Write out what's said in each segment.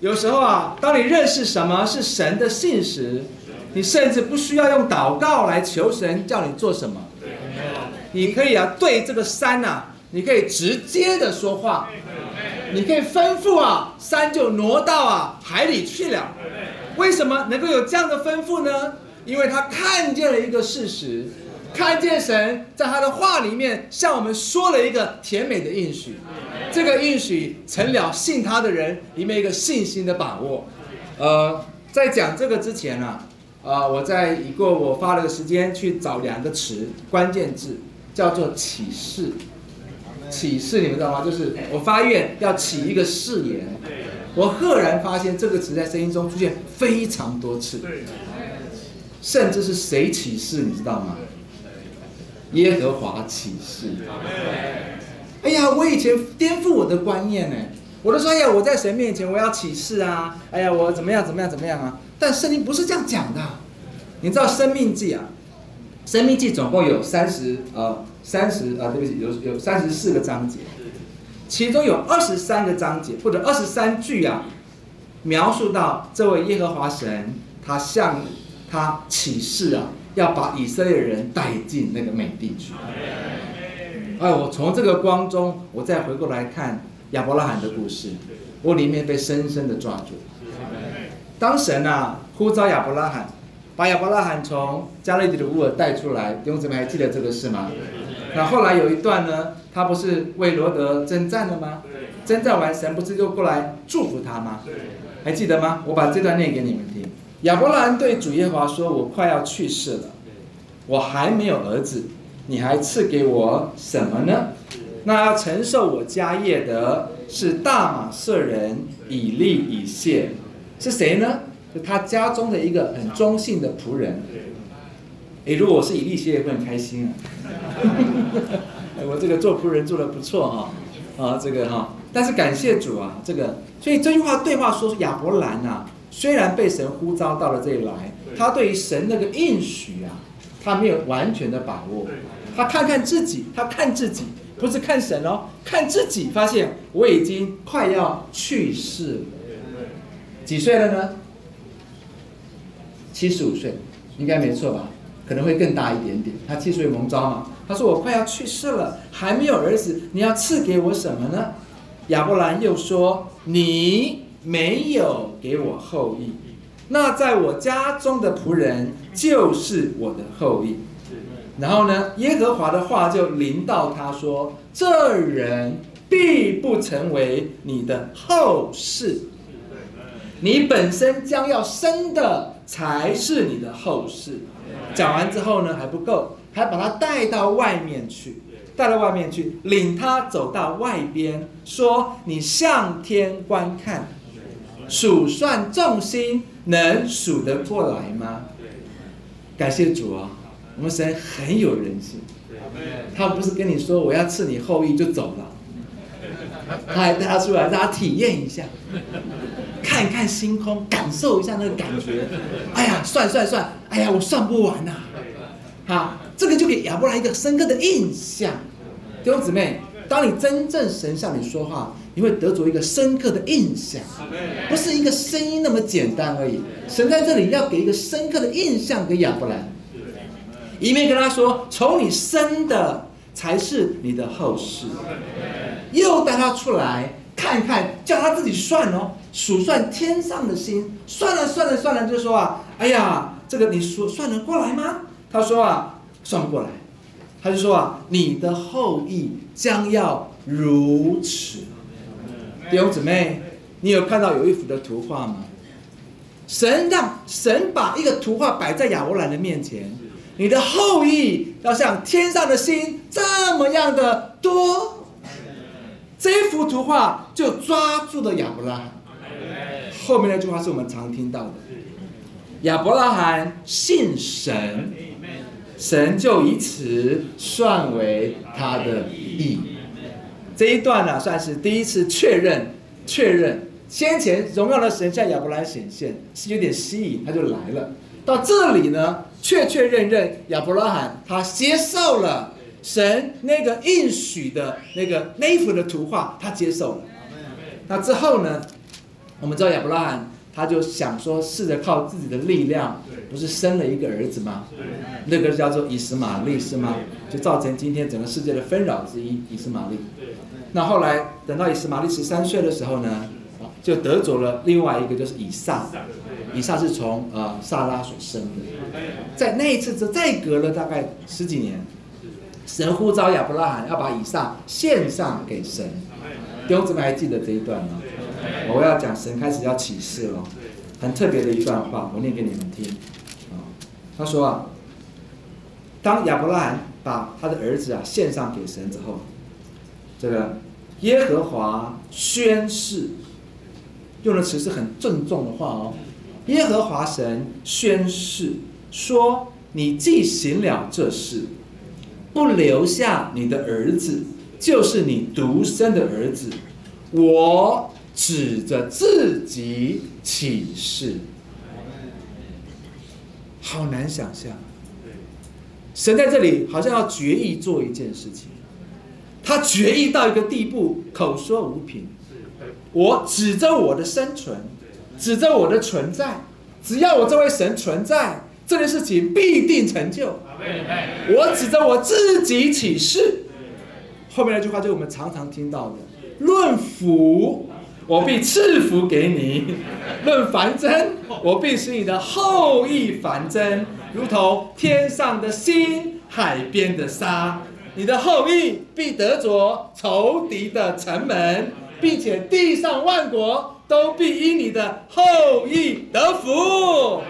有时候啊，当你认识什么是神的信时，你甚至不需要用祷告来求神叫你做什么。你可以啊，对这个山呐，你可以直接的说话，你可以吩咐啊，山就挪到啊海里去了。为什么能够有这样的吩咐呢？因为他看见了一个事实，看见神在他的话里面向我们说了一个甜美的应许。这个应许成了信他的人里面一个信心的把握。呃，在讲这个之前呢，啊，我在已过我花了个时间去找两个词关键字，叫做启示。启示你们知道吗？就是我发愿要起一个誓言。我赫然发现这个词在声音中出现非常多次，甚至是谁启示你知道吗？耶和华启示。哎呀，我以前颠覆我的观念呢，我都说哎呀，我在神面前我要启示啊，哎呀，我怎么样怎么样怎么样啊？但圣经不是这样讲的，你知道《生命记》啊，《生命记》总共有三十呃三十啊，对不起，有有三十四个章节。其中有二十三个章节或者二十三句啊，描述到这位耶和华神，他向他启示啊，要把以色列人带进那个美地去。哎，我从这个光中，我再回过来看亚伯拉罕的故事，我里面被深深的抓住。当神啊呼召亚伯拉罕，把亚伯拉罕从加勒底的乌尔带出来，弟兄姊妹还记得这个事吗？那后来有一段呢？他不是为罗德征战了吗？征战完，神不是就过来祝福他吗？还记得吗？我把这段念给你们听。亚伯兰对主耶华说：“我快要去世了，我还没有儿子，你还赐给我什么呢？那要承受我家业的是大马色人以利以谢，是谁呢？是他家中的一个很忠信的仆人。诶，如果我是以利谢，也会很开心啊。”我这个做仆人做的不错哈，啊，这个哈，但是感谢主啊，这个，所以这句话对话说亚伯兰呐，虽然被神呼召到了这里来，他对于神那个应许啊，他没有完全的把握，他看看自己，他看自己，不是看神哦，看自己，发现我已经快要去世了，几岁了呢？七十五岁，应该没错吧？可能会更大一点点。他七十岁蒙召嘛。他说：“我快要去世了，还没有儿子，你要赐给我什么呢？”亚伯兰又说：“你没有给我后裔，那在我家中的仆人就是我的后裔。”然后呢，耶和华的话就临到他说：“这人必不成为你的后世，你本身将要生的才是你的后世。”讲完之后呢，还不够。还把他带到外面去，带到外面去，领他走到外边，说：“你向天观看，数算众星，能数得过来吗？”感谢主啊，我们神很有人性，他不是跟你说我要赐你后裔就走了，他还带他出来，让他体验一下，看一看星空，感受一下那个感觉。哎呀，算算算，哎呀，我算不完呐，好。这个就给亚伯拉一个深刻的印象，弟兄姊妹，当你真正神向你说话，你会得着一个深刻的印象，不是一个声音那么简单而已。神在这里要给一个深刻的印象给亚伯兰，一面跟他说，从你生的才是你的后世，又带他出来看看，叫他自己算哦，数算天上的星，算了算了算了，就说啊，哎呀，这个你说算得过来吗？他说啊。算不过来，他就说啊，你的后裔将要如此。弟兄姊妹，你有看到有一幅的图画吗？神让神把一个图画摆在亚伯兰的面前，你的后裔要像天上的星这么样的多。这幅图画就抓住了亚伯拉罕。后面那句话是我们常听到的：亚伯拉罕信神。神就以此算为他的义。这一段呢，算是第一次确认，确认先前荣耀的神向亚伯兰显现是有点吸引，他就来了。到这里呢，确确认认亚伯拉罕他接受了神那个应许的那个那幅的图画，他接受了。那之后呢，我们知道亚伯拉罕，他就想说试着靠自己的力量，不是生了一个儿子吗？那个叫做以实玛利是吗？就造成今天整个世界的纷扰之一，以实玛利。那后来等到以实玛利十三岁的时候呢，就得走了另外一个就是以撒。以撒是从呃萨拉所生的，在那一次之再隔了大概十几年，神呼召亚伯拉罕要把以撒献上给神。弟兄姊妹还记得这一段吗？我要讲神开始要启示了，很特别的一段话，我念给你们听。啊，他说啊，当亚伯拉罕把他的儿子啊献上给神之后，这个耶和华宣誓，用的词是很郑重的话哦。耶和华神宣誓说：“你既行了这事，不留下你的儿子，就是你独生的儿子，我指着自己起誓。”好难想象，神在这里好像要决意做一件事情，他决意到一个地步，口说无凭。我指着我的生存。指着我的存在，只要我这位神存在，这件事情必定成就。我指着我自己起誓。后面那句话就是我们常常听到的：论福，我必赐福给你；论繁增，我必使你的后裔繁增，如同天上的星、海边的沙。你的后裔必得着仇敌的城门，并且地上万国。都必因你的后裔得福，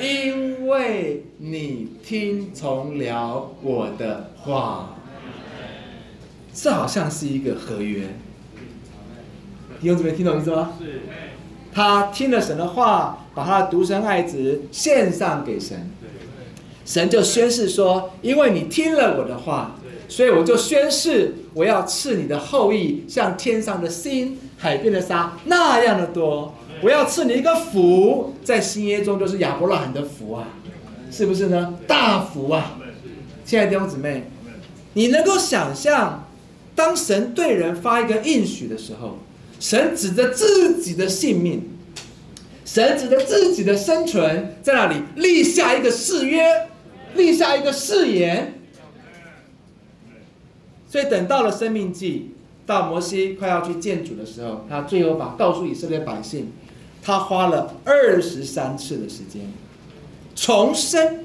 因为你听从了我的话。这好像是一个合约。弟兄姊妹，听懂意思吗？他听了神的话，把他的独生爱子献上给神，神就宣誓说：因为你听了我的话，所以我就宣誓，我要赐你的后裔像天上的星。海边的沙那样的多，我要赐你一个福，在新约中就是亚伯拉罕的福啊，是不是呢？大福啊！亲爱的弟兄姊妹，你能够想象，当神对人发一个应许的时候，神指着自己的性命，神指着自己的生存，在那里立下一个誓约，立下一个誓言。所以等到了生命记。到摩西快要去见主的时候，他最后把告诉以色列百姓，他花了二十三次的时间重生，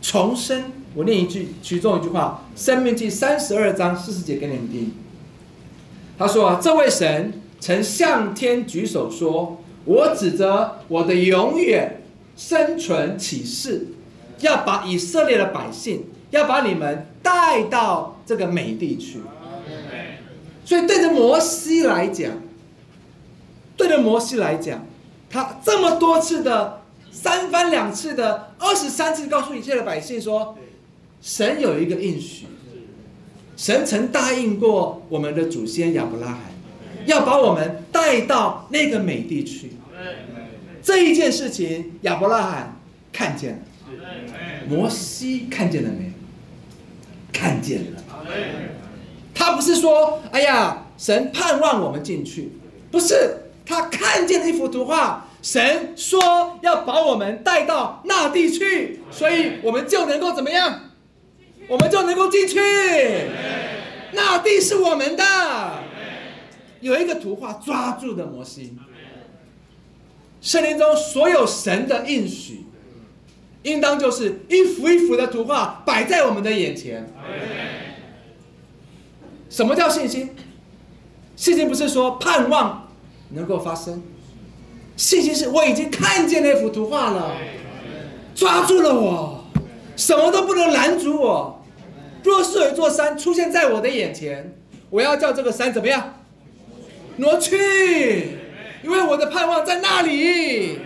重生。我念一句其中一句话，《生命记》三十二章四十节给你们听。他说啊，这位神曾向天举手说：“我指着我的永远生存启示，要把以色列的百姓，要把你们带到这个美地去。”所以对着摩西来讲，对着摩西来讲，他这么多次的三番两次的二十三次告诉一切的百姓说，神有一个应许，神曾答应过我们的祖先亚伯拉罕，要把我们带到那个美地去。这一件事情，亚伯拉罕看见了，摩西看见了没有？看见了。他不是说，哎呀，神盼望我们进去，不是他看见了一幅图画，神说要把我们带到那地去，所以我们就能够怎么样？我们就能够进去。那地是我们的。有一个图画抓住的摩西。圣经中所有神的应许，应当就是一幅一幅的图画摆在我们的眼前。什么叫信心？信心不是说盼望能够发生，信心是我已经看见那幅图画了，抓住了我，什么都不能拦阻我。若是有一座山出现在我的眼前，我要叫这个山怎么样？挪去，因为我的盼望在那里，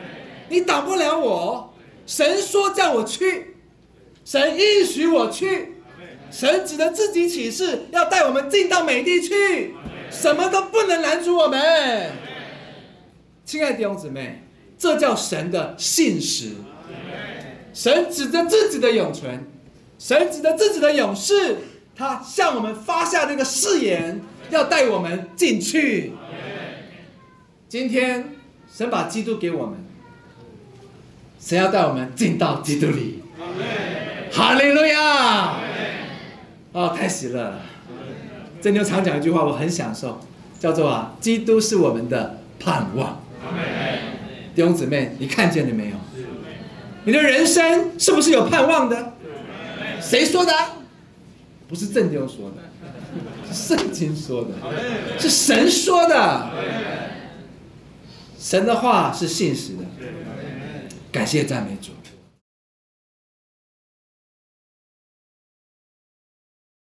你挡不了我。神说叫我去，神应许我去。神指着自己启示，要带我们进到美地去，什么都不能拦阻我们。亲爱的弟兄姊妹，这叫神的信实。神指着自己的永存，神指着自己的勇士，他向我们发下这个誓言，要带我们进去。今天神把基督给我们，神要带我们进到基督里。哈利路亚！哦，太喜乐了。真牛常讲一句话，我很享受，叫做啊，基督是我们的盼望。弟兄姊妹，你看见了没有？你的人生是不是有盼望的？谁说的？不是正经说的，是圣经说的，是神说的。神的话是信实的，感谢赞美主。